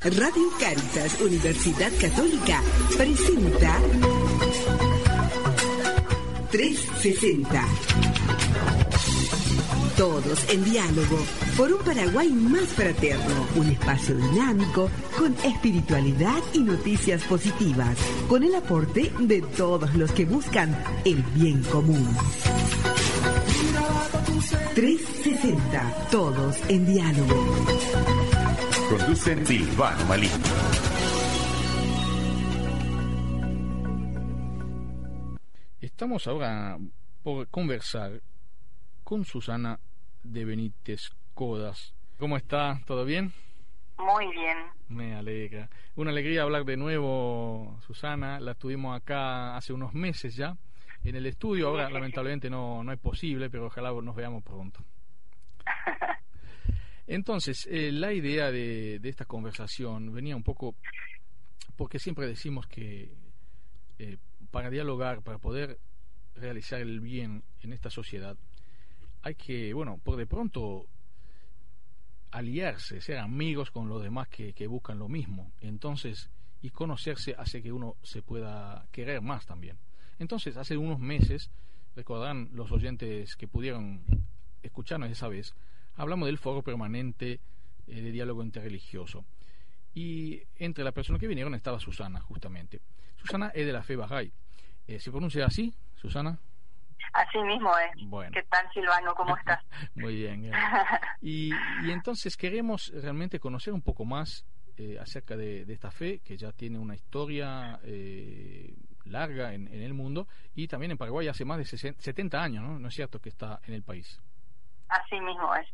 Radio Caritas Universidad Católica presenta 360. Todos en diálogo por un Paraguay más fraterno, un espacio dinámico con espiritualidad y noticias positivas, con el aporte de todos los que buscan el bien común. 360, todos en diálogo. Conducen Silvano Malí. Estamos ahora por conversar con Susana de Benítez Codas. ¿Cómo está? ¿Todo bien? Muy bien. Me alegra. Una alegría hablar de nuevo, Susana. La tuvimos acá hace unos meses ya en el estudio. Ahora, lamentablemente, no, no es posible, pero ojalá nos veamos pronto. Entonces, eh, la idea de, esta conversación venía un poco porque siempre decimos que eh, para dialogar, para poder realizar el bien en esta sociedad, hay que, bueno, por de pronto aliarse, ser amigos con los demás que, que buscan lo mismo. Entonces, y conocerse hace que uno se pueda querer más también. Entonces, hace unos meses, recordarán los oyentes que pudieron escucharnos esa vez, hablamos del foro permanente eh, de diálogo interreligioso. Y entre las personas que vinieron estaba Susana, justamente. Susana es de la fe Bahá'í. Eh, ¿Se pronuncia así, Susana? Así mismo es. Bueno. ¿Qué tal, Silvano? ¿Cómo estás? Muy bien. Y, y, entonces queremos realmente conocer un poco más eh, acerca de, esta fe, que ya tiene una historia larga en, en, el mundo, y también en Paraguay hace más de 70 años, ¿no? ¿No es cierto que está en el país? Así mismo es.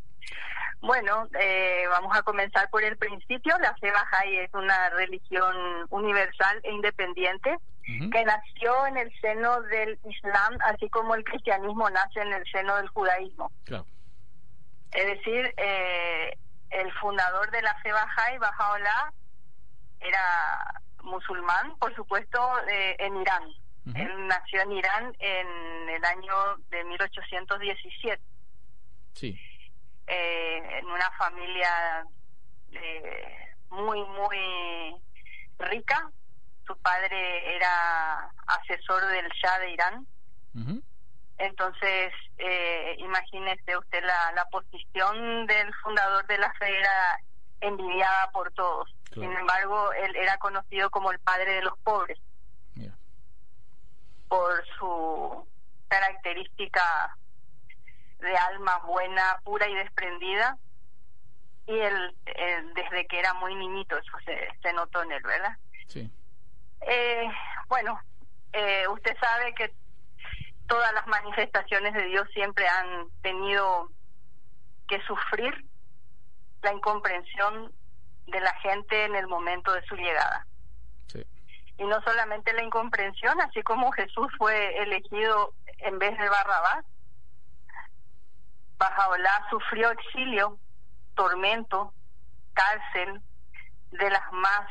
Bueno, eh, vamos a comenzar por el principio. La fe Bahá'í es una religión universal e independiente que nació en el seno del Islam, así como el cristianismo nace en el seno del judaísmo. Es decir, eh, el fundador de la fe Bahá'í, Bahá'u'lláh, era musulmán, por supuesto, eh, en Irán. Él nació en Irán en el año de 1817. Sí. Eh, en una familia eh, muy, muy rica. Su padre era asesor del Shah de Irán. Entonces, eh, imagínese usted la, la posición del fundador de la fe era envidiada por todos. Sin embargo, él era conocido como el padre de los pobres por su característica de alma buena, pura y desprendida. Y él, desde que era muy niñito, eso se, se notó en él, ¿verdad? Sí. Eh, bueno, eh, usted sabe que todas las manifestaciones de Dios siempre han tenido que sufrir la incomprensión de la gente en el momento de su llegada. Sí. Y no solamente la incomprensión, así como Jesús fue elegido en vez de Barrabás, Bajaolá sufrió exilio, tormento, cárcel, de las más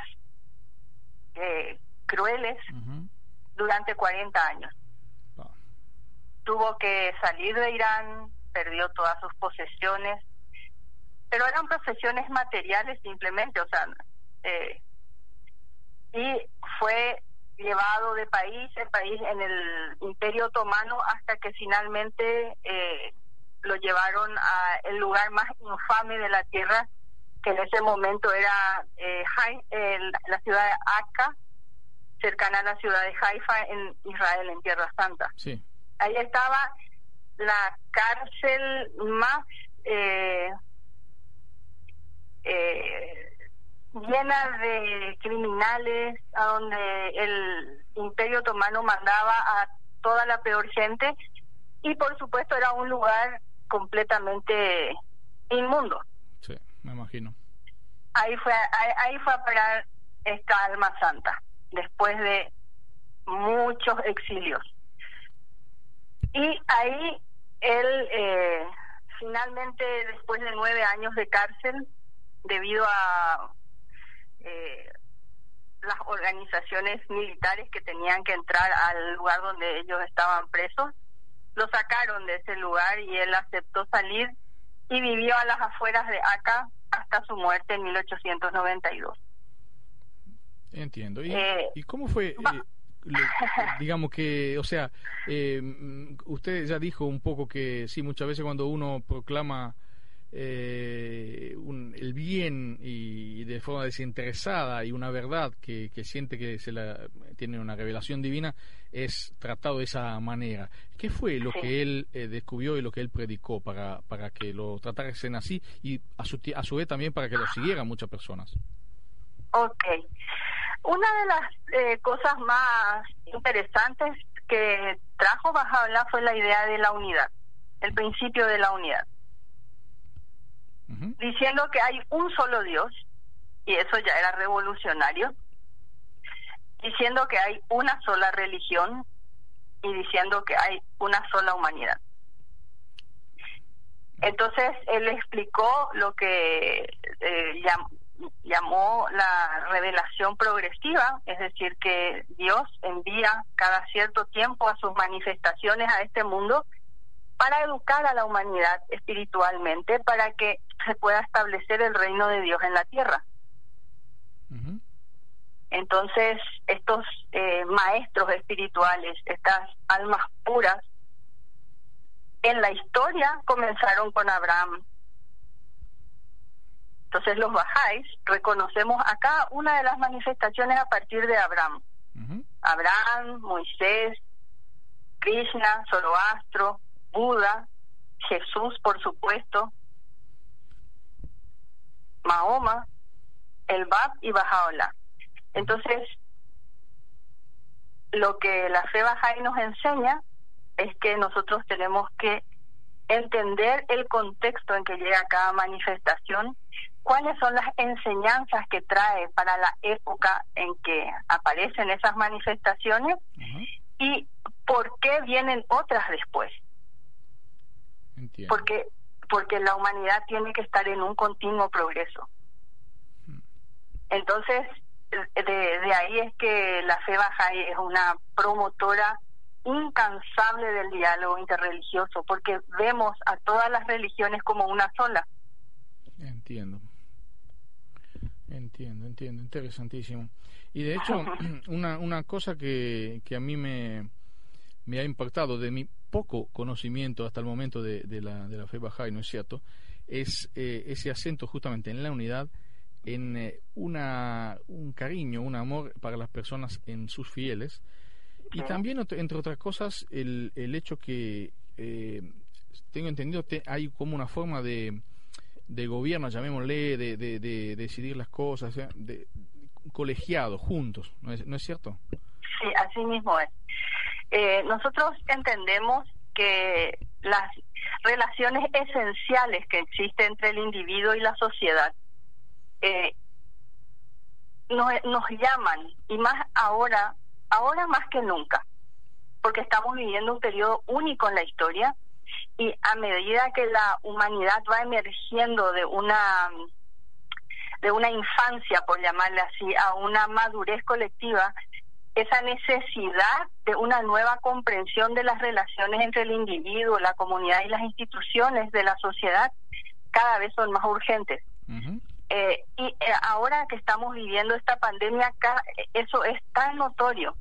eh, crueles durante 40 años. Tuvo que salir de Irán, perdió todas sus posesiones, pero eran posesiones materiales simplemente, o sea, eh, y fue llevado de país en país en el Imperio Otomano hasta que finalmente eh, lo llevaron a el lugar más infame de la tierra, que en ese momento era eh, la ciudad de Akka, cercana a la ciudad de Haifa en Israel, en Tierra Santa. Sí. Ahí estaba la cárcel más eh, eh, llena de criminales, a donde el Imperio Otomano mandaba a toda la peor gente y por supuesto era un lugar completamente inmundo. Sí, me imagino. ahí fue, ahí, fue a parar esta alma santa, después de muchos exilios. Y ahí él, eh, finalmente, después de nueve años de cárcel, debido a eh, las organizaciones militares que tenían que entrar al lugar donde ellos estaban presos, lo sacaron de ese lugar y él aceptó salir y vivió a las afueras de acá hasta su muerte en 1892. Entiendo. ¿Y, eh, ¿y cómo fue? Eh, digamos que, o sea, eh, usted ya dijo un poco que sí, muchas veces cuando uno proclama eh, el bien y de forma desinteresada y una verdad que, siente que se la, tiene una revelación divina es tratado de esa manera. ¿Qué fue lo que él eh, descubrió y lo que él predicó para, para que lo tratasen así y a su, a su vez también para que lo siguieran muchas personas? Ok. Una de las eh, cosas más interesantes que trajo Bajaola fue la idea de la unidad, el principio de la unidad diciendo que hay un solo Dios, y eso ya era revolucionario, diciendo que hay una sola religión y diciendo que hay una sola humanidad. Entonces él explicó lo que eh, llamó la revelación progresiva, es decir, que Dios envía cada cierto tiempo a sus manifestaciones a este mundo para educar a la humanidad espiritualmente, para que se pueda establecer el reino de Dios en la tierra. Entonces, estos eh, maestros espirituales, estas almas puras, en la historia comenzaron con Abraham. Entonces los bajáis reconocemos acá una de las manifestaciones a partir de Abraham. Abraham, Moisés, Krishna, Zoroastro, Buda, Jesús, por supuesto, Mahoma, el Bab y Bajaola. Entonces, lo que la fe Bahá'í nos enseña es que nosotros tenemos que entender el contexto en que llega cada manifestación, cuáles son las enseñanzas que trae para la época en que aparecen esas manifestaciones y por qué vienen otras después. Porque porque la humanidad tiene que estar en un continuo progreso. Entonces, de, ahí es que la fe Bahá'í es una promotora incansable del diálogo interreligioso, porque vemos a todas las religiones como una sola. Entiendo. Entiendo, entiendo, interesantísimo. Y de hecho, una, una cosa que, que a mí me, me ha impactado de mi poco conocimiento hasta el momento de, la, de la fe Bahá'í, ¿no es cierto? Es eh, ese acento justamente en la unidad, en eh, una, un cariño, un amor para las personas en sus fieles y también, entre otras cosas, el, el hecho que, eh, tengo entendido, hay como una forma de, de gobierno, llamémosle, de, de, decidir las cosas, de, colegiado, juntos, ¿no es, ¿no es cierto? Sí, así mismo es. Eh, nosotros entendemos que las relaciones esenciales que existen entre el individuo y la sociedad eh, nos, nos llaman y más ahora, ahora más que nunca, porque estamos viviendo un periodo único en la historia y a medida que la humanidad va emergiendo de una de una infancia, por llamarle así, a una madurez colectiva, esa necesidad de una nueva comprensión de las relaciones entre el individuo, la comunidad y las instituciones de la sociedad cada vez son más urgentes. Eh, y eh, ahora que estamos viviendo esta pandemia, eso es tan notorio.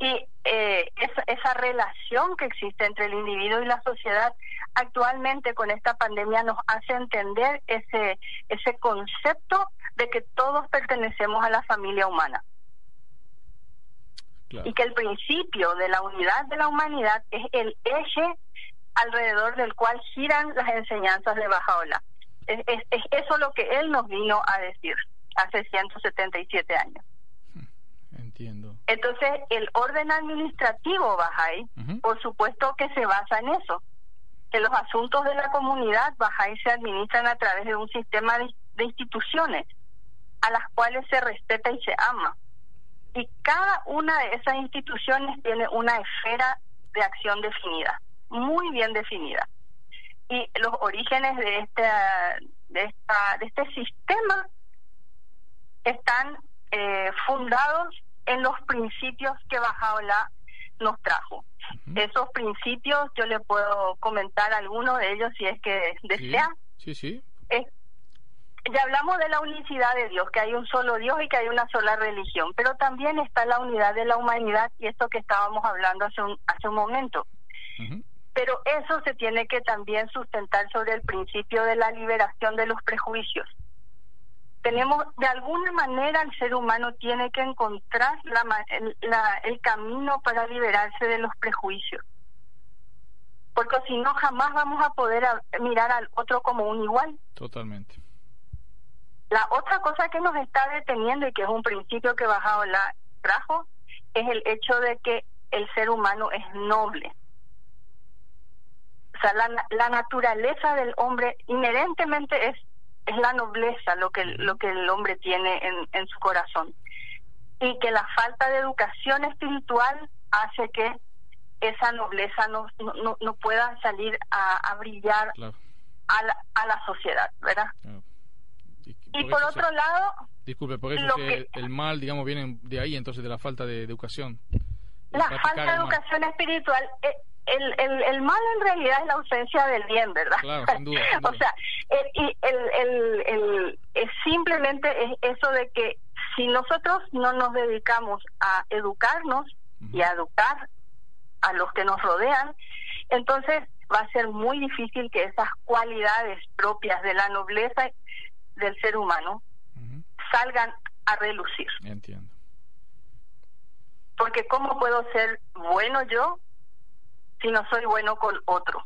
Y eh, esa, esa relación que existe entre el individuo y la sociedad actualmente con esta pandemia nos hace entender ese, ese concepto de que todos pertenecemos a la familia humana y que el principio de la unidad de la humanidad es el eje alrededor del cual giran las enseñanzas de Bajaola. Es, es, es eso lo que él nos vino a decir hace 177 años. Entiendo. Entonces, el orden administrativo Bahá'í, por supuesto que se basa en eso, que los asuntos de la comunidad Bahá'í se administran a través de un sistema de instituciones a las cuales se respeta y se ama. Y cada una de esas instituciones tiene una esfera de acción definida, muy bien definida. Y los orígenes de este, de esta, de este sistema están eh, fundados en los principios que Bajaola nos trajo. Esos principios yo le puedo comentar algunos de ellos si es que desea. Sí, sí. Ya hablamos de la unicidad de Dios, que hay un solo Dios y que hay una sola religión, pero también está la unidad de la humanidad y esto que estábamos hablando hace un, hace un momento. Pero eso se tiene que también sustentar sobre el principio de la liberación de los prejuicios tenemos, de alguna manera el ser humano tiene que encontrar la, el, camino para liberarse de los prejuicios. Porque si no, jamás vamos a poder mirar al otro como un igual. Totalmente. La otra cosa que nos está deteniendo y que es un principio que Bajado la trajo es el hecho de que el ser humano es noble. O sea, la, la naturaleza del hombre inherentemente es es la nobleza lo que lo que el hombre tiene en, en su corazón y que la falta de educación espiritual hace que esa nobleza no, no, no pueda salir a, brillar a, la, a la sociedad, ¿verdad? Y, por, otro lado... Disculpe, por eso que, el mal, digamos, viene de ahí, entonces, de la falta de educación. la falta de educación espiritual. Eh, el, el, el mal en realidad es la ausencia del bien, ¿verdad? Claro, sin duda, o sea, el, el, el, es simplemente es eso de que si nosotros no nos dedicamos a educarnos y a educar a los que nos rodean, entonces va a ser muy difícil que esas cualidades propias de la nobleza del ser humano salgan a relucir. Entiendo. Porque ¿cómo puedo ser bueno yo si no soy bueno con otro?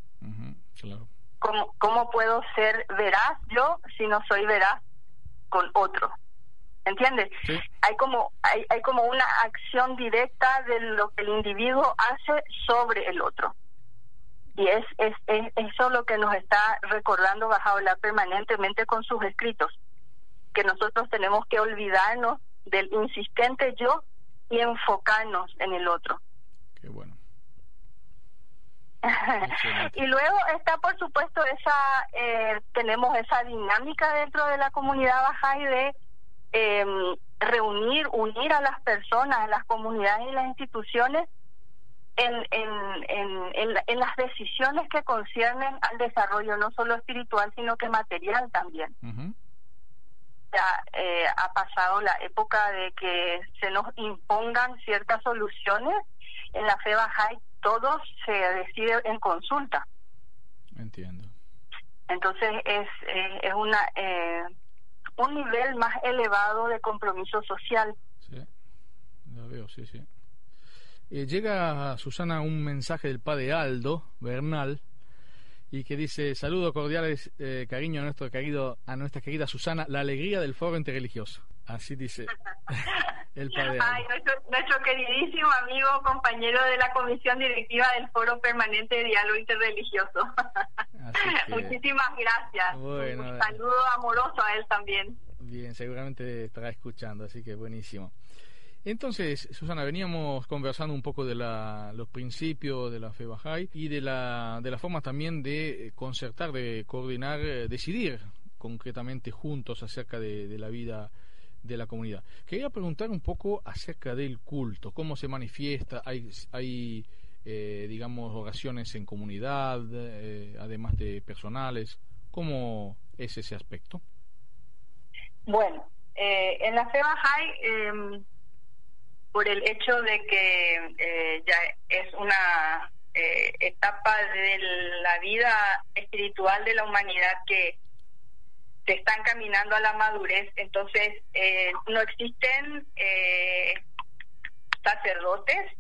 ¿Cómo, ¿Cómo puedo ser veraz yo si no soy veraz con otro? ¿Entiendes? Hay como hay, hay como una acción directa de lo que el individuo hace sobre el otro. Y es, es, es eso lo que nos está recordando Bajaola permanentemente con sus escritos, que nosotros tenemos que olvidarnos del insistente yo y enfocarnos en el otro. Qué bueno. y luego está, por supuesto, esa eh, tenemos esa dinámica dentro de la comunidad Bajay de em, reunir, unir a las personas, a las comunidades y las instituciones en, en, en, en, las decisiones que conciernen al desarrollo no solo espiritual, sino que material también. Ya eh, ha pasado la época de que se nos impongan ciertas soluciones. En la fe Bajay todo se decide en consulta. Entiendo. Entonces es, eh, es una eh, un nivel más elevado de compromiso social. Sí, lo veo, sí, sí. Eh, llega a Susana un mensaje del padre Aldo Bernal y que dice saludos cordiales, cariño a nuestro querido a nuestra querida Susana, la alegría del foro interreligioso. Así dice el padre. Ay, nuestro, queridísimo amigo, compañero de la comisión directiva del Foro Permanente de Diálogo Interreligioso. Muchísimas gracias. Un saludo amoroso a él también. Bien, seguramente estará escuchando, así que buenísimo. Entonces, Susana, veníamos conversando un poco de la, los principios de la fe Bahá'í y de la, de la forma también de concertar, de coordinar, eh, decidir concretamente juntos acerca de, de la vida de la comunidad. Quería preguntar un poco acerca del culto, cómo se manifiesta, hay, hay eh, digamos, oraciones en comunidad, eh, además de personales, ¿cómo es ese aspecto? Bueno, eh, en la fe Bahá'í, em, por el hecho de que ya es una etapa de la vida espiritual de la humanidad que se están caminando a la madurez, entonces eh, no existen eh, sacerdotes,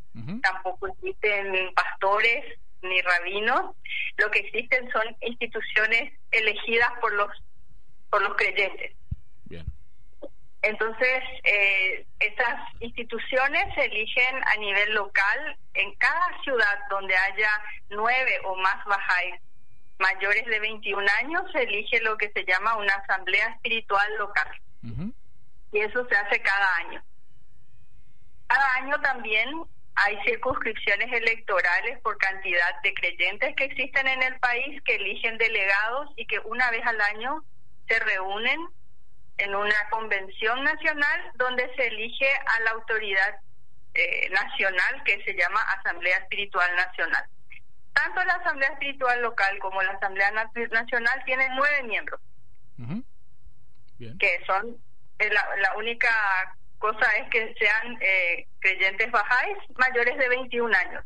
tampoco existen pastores ni rabinos, lo que existen son instituciones elegidas por los por los creyentes. Entonces, eh, estas instituciones se eligen a nivel local en cada ciudad donde haya nueve o más bajáis mayores de 21 años se elige lo que se llama una asamblea espiritual local. Y eso se hace cada año. Cada año también hay circunscripciones electorales por cantidad de creyentes que existen en el país que eligen delegados y que una vez al año se reúnen en una convención nacional donde se elige a la autoridad eh, nacional que se llama Asamblea Espiritual Nacional. Tanto la Asamblea Espiritual Local como la Asamblea Nacional tienen nueve miembros, que son eh, la, la única cosa es que sean eh, creyentes bajáis mayores de 21 años.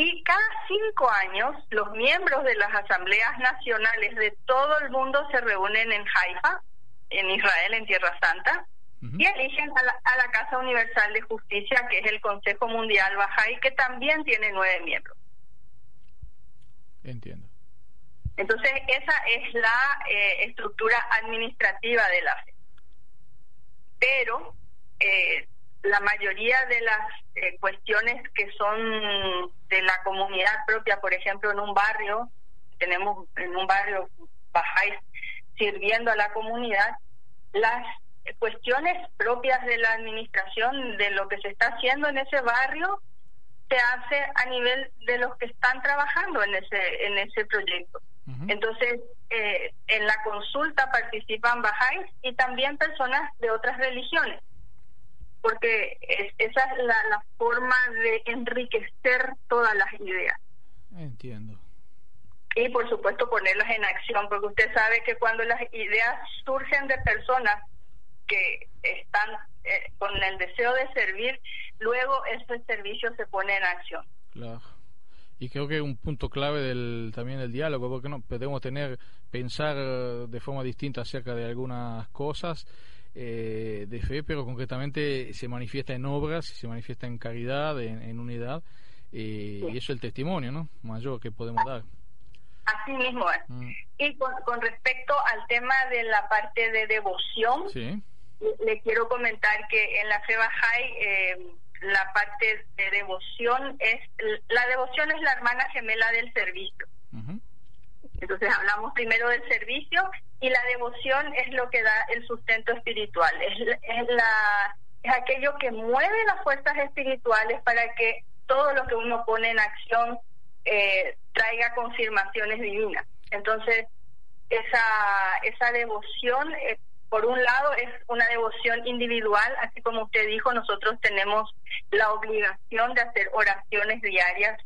Y cada cinco años los miembros de las asambleas nacionales de todo el mundo se reúnen en Haifa, en Israel, en Tierra Santa, y eligen a la, a la, Casa Universal de Justicia, que es el Consejo Mundial Bahá'í, que también tiene nueve miembros. Entiendo. Entonces, esa es la eh, estructura administrativa de la fe pero eh, la mayoría de las eh, cuestiones que son de la comunidad propia, por ejemplo, en un barrio, tenemos en un barrio bajáis sirviendo a la comunidad, las cuestiones propias de la administración, de lo que se está haciendo en ese barrio, se hace a nivel de los que están trabajando en ese en ese proyecto. Entonces, eh, en la consulta participan bajáis y también personas de otras religiones, porque esa es la, forma de enriquecer todas las ideas. Entiendo. Y por supuesto ponerlas en acción, porque usted sabe que cuando las ideas surgen de personas que están eh, con el deseo de servir, luego ese servicio se pone en acción. Claro y creo que un punto clave del también el diálogo porque no podemos tener pensar de forma distinta acerca de algunas cosas eh, de fe pero concretamente se manifiesta en obras se manifiesta en caridad en, unidad eh, y eso es el testimonio no mayor que podemos dar así mismo es mm. y con, con, respecto al tema de la parte de devoción sí. le, quiero comentar que en la fe Bahá'í eh, la parte de devoción es la devoción es la hermana gemela del servicio. Entonces hablamos primero del servicio y la devoción es lo que da el sustento espiritual, es, es la es aquello que mueve las fuerzas espirituales para que todo lo que uno pone en acción eh, traiga confirmaciones divinas. Entonces esa esa devoción eh, por un lado es una devoción individual, así como usted dijo, nosotros tenemos la obligación de hacer oraciones diarias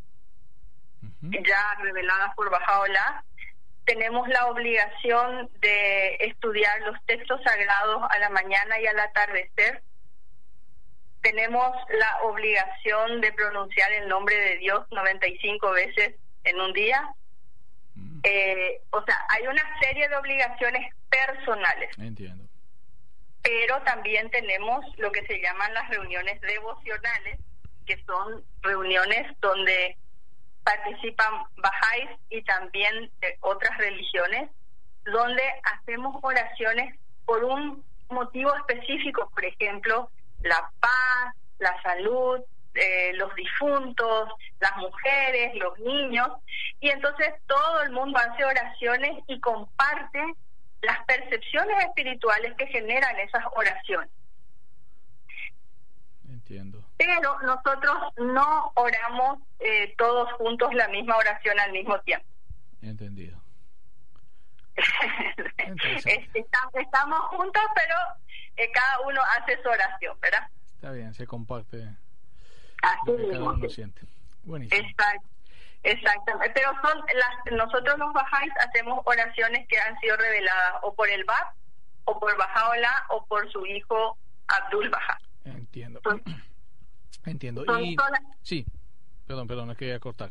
ya reveladas por Bajaola. Tenemos la obligación de estudiar los textos sagrados a la mañana y al atardecer. Tenemos la obligación de pronunciar el nombre de Dios 95 veces en un día. Mm. Eh, o sea, hay una serie de obligaciones personales. Entiendo. Pero también tenemos lo que se llaman las reuniones devocionales, que son reuniones donde participan bajáis y también de otras religiones, donde hacemos oraciones por un motivo específico, por ejemplo, la paz, la salud, eh, los difuntos, las mujeres, los niños, y entonces todo el mundo hace oraciones y comparte las percepciones espirituales que generan esas oraciones. Entiendo. Pero nosotros no oramos eh, todos juntos la misma oración al mismo tiempo. Entendido. estamos, juntos, pero eh, cada uno hace su oración, ¿verdad? Está bien, se comparte. Así mismo. Buenísimo. Exacto. Exactamente, pero son las, nosotros los bajáis hacemos oraciones que han sido reveladas o por el Bab, o por Bajaola, o por su hijo Abdul Baja. Entiendo. Entiendo. y... Sí, perdón, perdón, no quería cortar.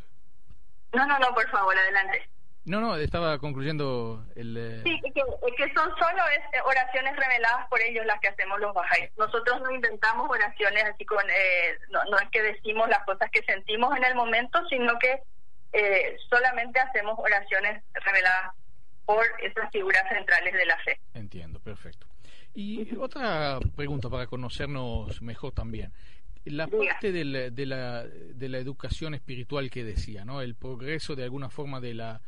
No, no, no, por favor, adelante. No, no, estaba concluyendo el... Eh, sí, que, que son solo es, eh, oraciones reveladas por ellos las que hacemos los bajáis. Nosotros no inventamos oraciones así con... Eh, no, no es que decimos las cosas que sentimos en el momento, sino que eh, solamente hacemos oraciones reveladas por esas figuras centrales de la fe. Entiendo, perfecto. Y otra pregunta para conocernos mejor también. La parte de la, de, la, de la educación espiritual que decía, ¿no? El progreso de alguna forma de la,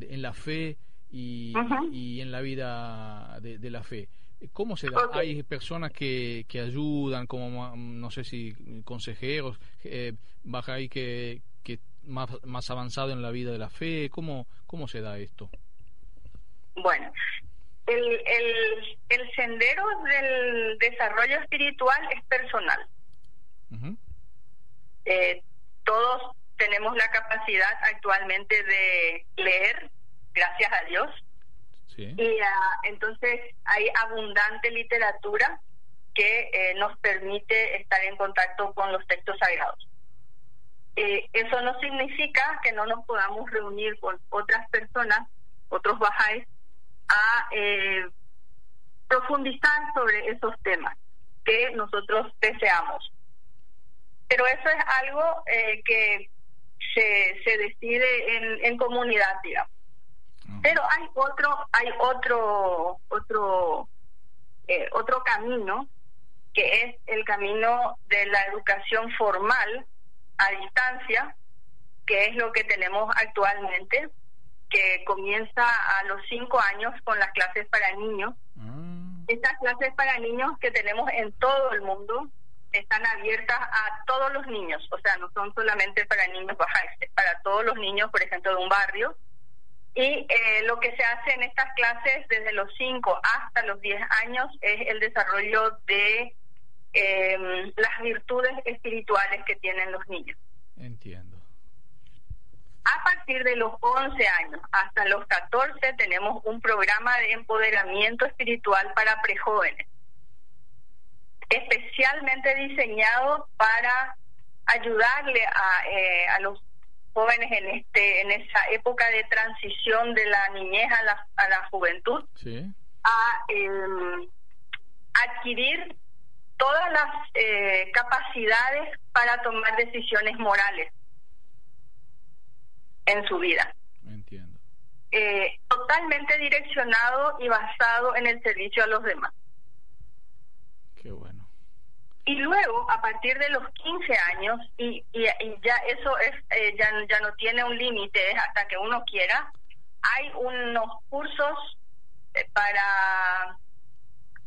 en la fe y, y en la vida de, la fe. ¿Cómo se da? Hay personas que, que ayudan, como no sé si consejeros, eh, baja ahí que, que más, más avanzado en la vida de la fe. ¿Cómo, cómo se da esto? Bueno, el, el, el sendero del desarrollo espiritual es personal. Eh, todos tenemos la capacidad actualmente de leer, gracias a Dios. Y ah, entonces hay abundante literatura que eh, nos permite estar en contacto con los textos sagrados. Eh, eso no significa que no nos podamos reunir con otras personas, otros bajáis, a profundizar sobre esos temas que nosotros deseamos pero eso es algo eh, que se, se decide en, en comunidad, digamos. Pero hay otro, hay otro, otro, eh, otro camino que es el camino de la educación formal a distancia, que es lo que tenemos actualmente, que comienza a los cinco años con las clases para niños. Mm. Estas clases para niños que tenemos en todo el mundo, están abiertas a todos los niños, o sea, no son solamente para niños bajas, para todos los niños, por ejemplo, de un barrio. Y eh, lo que se hace en estas clases desde los 5 hasta los 10 años es el desarrollo de em, las virtudes espirituales que tienen los niños. Entiendo. A partir de los 11 años hasta los 14 tenemos un programa de empoderamiento espiritual para prejóvenes especialmente diseñado para ayudarle a, eh, a los jóvenes en este en esa época de transición de la niñez a la, a la juventud a em, adquirir todas las eh, capacidades para tomar decisiones morales en su vida. Entiendo. Eh, totalmente direccionado y basado en el servicio a los demás. Qué bueno. Y luego, a partir de los 15 años, y, y, ya eso es eh, ya, ya no tiene un límite, hasta que uno quiera, hay unos cursos eh, para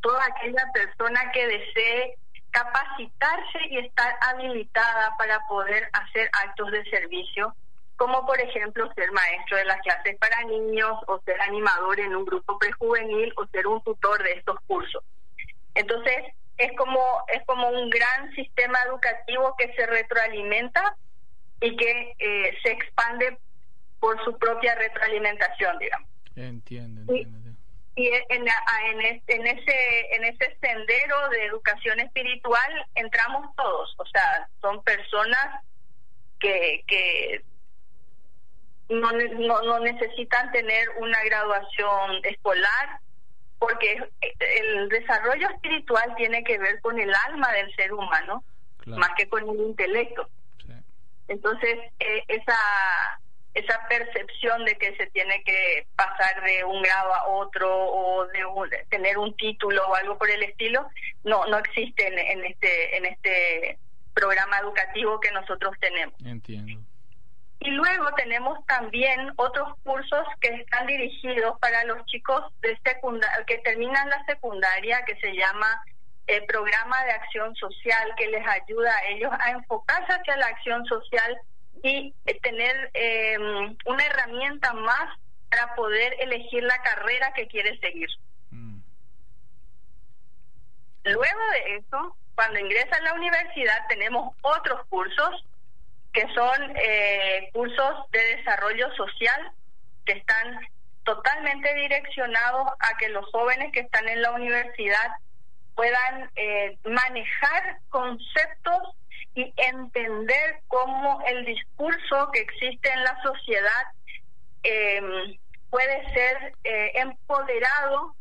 toda aquella persona que desee capacitarse y estar habilitada para poder hacer actos de servicio, como por ejemplo ser maestro de las clases para niños o ser animador en un grupo prejuvenil o ser un tutor de estos cursos. Entonces, es como es como un gran sistema educativo que se retroalimenta y que eh, se expande por su propia retroalimentación, digamos. Entiendo, entiendo. Y, en, en, en, ese en ese sendero de educación espiritual entramos todos, o sea, son personas que, que no, no, no necesitan tener una graduación escolar, porque el desarrollo espiritual tiene que ver con el alma del ser humano, más que con el intelecto. Entonces, eh, esa esa percepción de que se tiene que pasar de un grado a otro o de, tener un título o algo por el estilo no no existe en, en este en este programa educativo que nosotros tenemos. Entiendo. Y luego tenemos también otros cursos que están dirigidos para los chicos de secundaria, que terminan la secundaria, que se llama el programa de acción social, que les ayuda a ellos a enfocarse hacia la acción social y eh, tener em, una herramienta más para poder elegir la carrera que quiere seguir. Mm. Luego de eso, cuando ingresa a la universidad, tenemos otros cursos que son eh, cursos de desarrollo social que están totalmente direccionados a que los jóvenes que están en la universidad puedan eh, manejar conceptos y entender cómo el discurso que existe en la sociedad em, puede ser eh, empoderado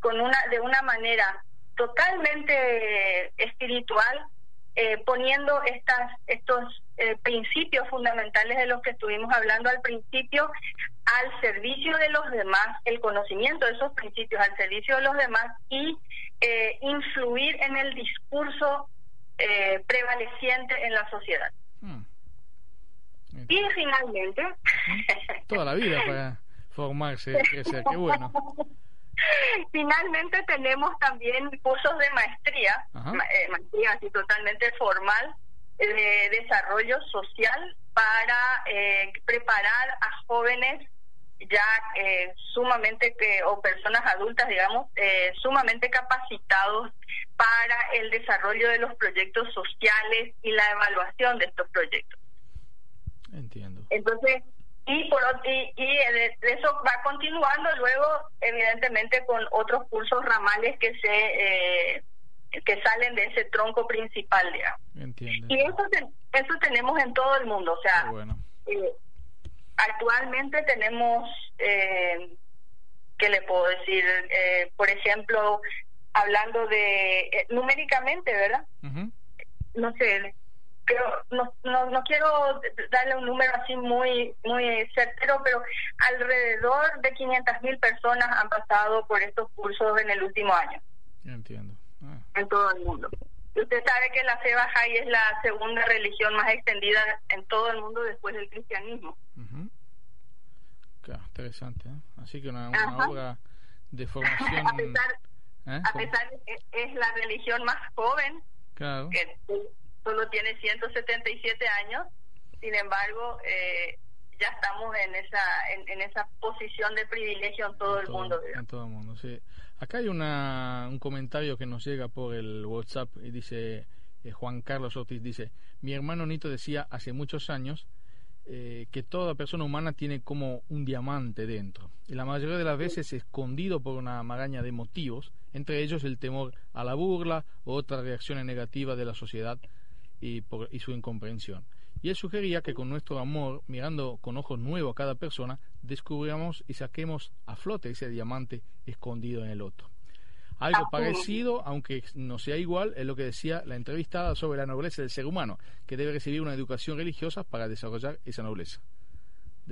con una de una manera totalmente espiritual poniendo estas, estos eh, principios fundamentales de los que estuvimos hablando al principio al servicio de los demás, el conocimiento de esos principios al servicio de los demás y eh, influir en el discurso eh, prevaleciente en la sociedad. Hmm. Y finalmente... Toda la vida para formarse, crecer, qué bueno. Finalmente tenemos también cursos de maestría, eh, maestría así totalmente formal, de desarrollo social para eh, preparar a jóvenes ya eh, sumamente que o personas adultas digamos eh, sumamente capacitados para el desarrollo de los proyectos sociales y la evaluación de estos proyectos. Entiendo. Entonces y por y, y eso va continuando luego evidentemente con otros cursos ramales que se eh, que salen de ese tronco principal digamos entiendo y eso eso tenemos en todo el mundo o sea bueno. eh, actualmente tenemos, eh, ¿qué le puedo decir? Eh, por ejemplo, hablando de eh, numéricamente, ¿verdad? No sé, pero no, no, no quiero darle un número así muy muy certero, pero alrededor de 500 mil personas han pasado por estos cursos en el último año. Entiendo. Ah. En todo el mundo. Usted sabe que la fe Bahá'í es la segunda religión más extendida en todo el mundo después del cristianismo. Claro, interesante. ¿eh? Así que una, obra de formación. a pesar, ¿eh? a pesar de que es la religión más joven, claro. que solo tiene 177 años, sin embargo, eh, ya estamos en esa en, esa posición de privilegio en todo, el mundo. En todo el mundo, sí. Acá hay una, un comentario que nos llega por el WhatsApp y dice eh, Juan Carlos Ortiz dice mi hermano Nito decía hace muchos años eh, que toda persona humana tiene como un diamante dentro y la mayoría de las veces escondido por una maraña de motivos entre ellos el temor a la burla o otras reacciones negativas de la sociedad y, por, y su incomprensión y él sugería que con nuestro amor, mirando con ojos nuevos a cada persona, descubramos y saquemos a flote ese diamante escondido en el otro. Algo parecido, aunque no sea igual, es lo que decía la entrevistada sobre la nobleza del ser humano, que debe recibir una educación religiosa para desarrollar esa nobleza.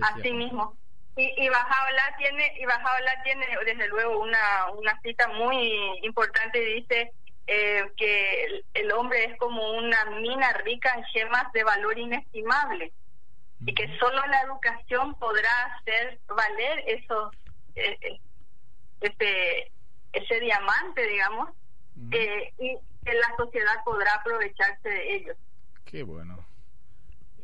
Así mismo. Y, y Bajaola tiene, y Bajaola tiene desde luego una, una cita muy importante, dice, eh, que el, hombre es como una mina rica en gemas de valor inestimable y que solo la educación podrá hacer valer esos eh, eh, ese ese diamante digamos y que la sociedad podrá aprovecharse de ellos qué bueno.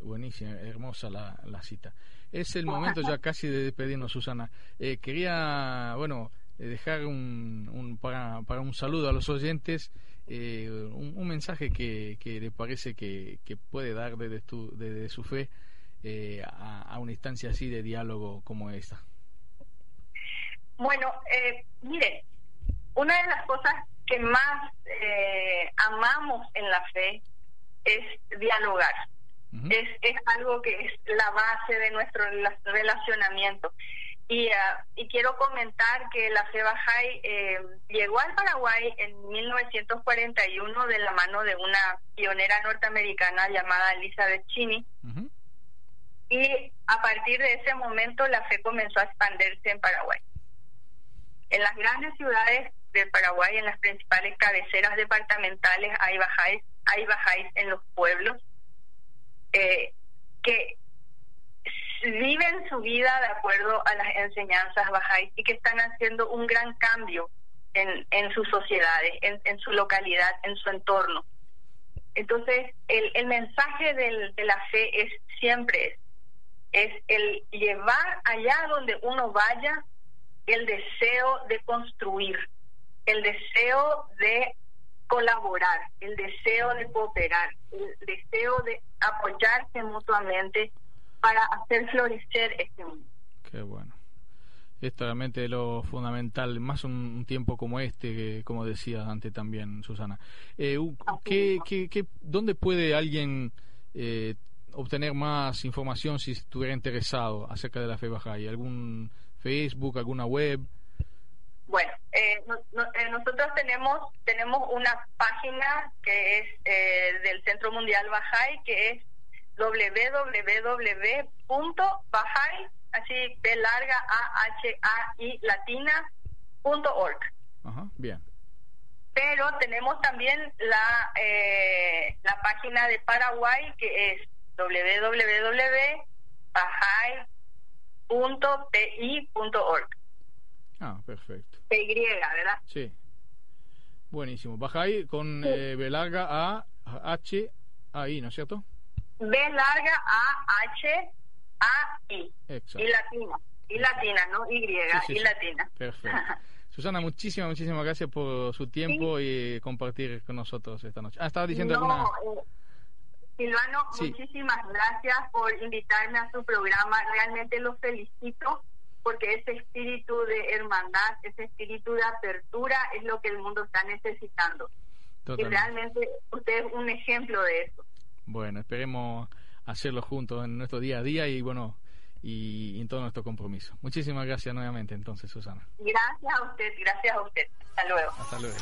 Buenísima hermosa la, la cita. Es el momento ya casi de despedirnos Susana. Quería bueno eh, dejar un, un para, para, un saludo a los oyentes, eh, un, mensaje que, que le parece que, que puede dar desde, desde su fe eh, a, una instancia así de diálogo como esta. Bueno, mire, una de las cosas que más amamos en la fe es dialogar. es, es algo que es la base de nuestro relacionamiento. Y, ah, y quiero comentar que la fe Bahá'í eh, llegó al Paraguay en 1941 de la mano de una pionera norteamericana llamada Elizabeth Cheney. Y a partir de ese momento la fe comenzó a expandirse en Paraguay. En las grandes ciudades del Paraguay, en las principales cabeceras departamentales, hay bajáis, hay bajáis en los pueblos eh, que viven su vida de acuerdo a las enseñanzas bajáis y que están haciendo un gran cambio en, en sus sociedades, en, en su localidad, en su entorno. Entonces, el, el mensaje de la fe es siempre es el llevar allá donde uno vaya el deseo de construir, el deseo de colaborar, el deseo de cooperar, el deseo de apoyarse mutuamente para hacer florecer este mundo. Qué bueno. Esto realmente es lo fundamental, más un, tiempo como este, como decía antes también Susana. Eh, ¿qué, qué, dónde puede alguien eh, obtener más información si estuviera interesado acerca de la fe Bahá'í? ¿Algún Facebook, alguna web? Bueno, eh, nosotros tenemos tenemos una página que es del Centro Mundial Bahá'í, que es www.bahai, así de larga A H A I latina punto org. Ajá, bien. pero tenemos también la, eh, la página de Paraguay que es www.bajai.pi.org. Ah, perfecto. PY, ¿verdad? Sí. Buenísimo. Bajai con eh, B larga A, H, A, I, ¿no es cierto? B larga A, H, A, I. Exacto. Y latina. Y latina, no Y, Sí, sí, y sí. latina. Perfecto. Susana, muchísimas, muchísimas gracias por su tiempo y compartir con nosotros esta noche. Ah, estaba diciendo No, alguna... eh, Silvano, muchísimas gracias por invitarme a su programa. Realmente lo felicito porque ese espíritu de hermandad, ese espíritu de apertura es lo que el mundo está necesitando. Y Totalmente. realmente usted es un ejemplo de eso. Bueno, esperemos hacerlo juntos en nuestro día a día y bueno, y, y en todo nuestro compromiso. Muchísimas gracias nuevamente entonces, Susana. Gracias a usted, gracias a usted. Hasta luego. Hasta luego.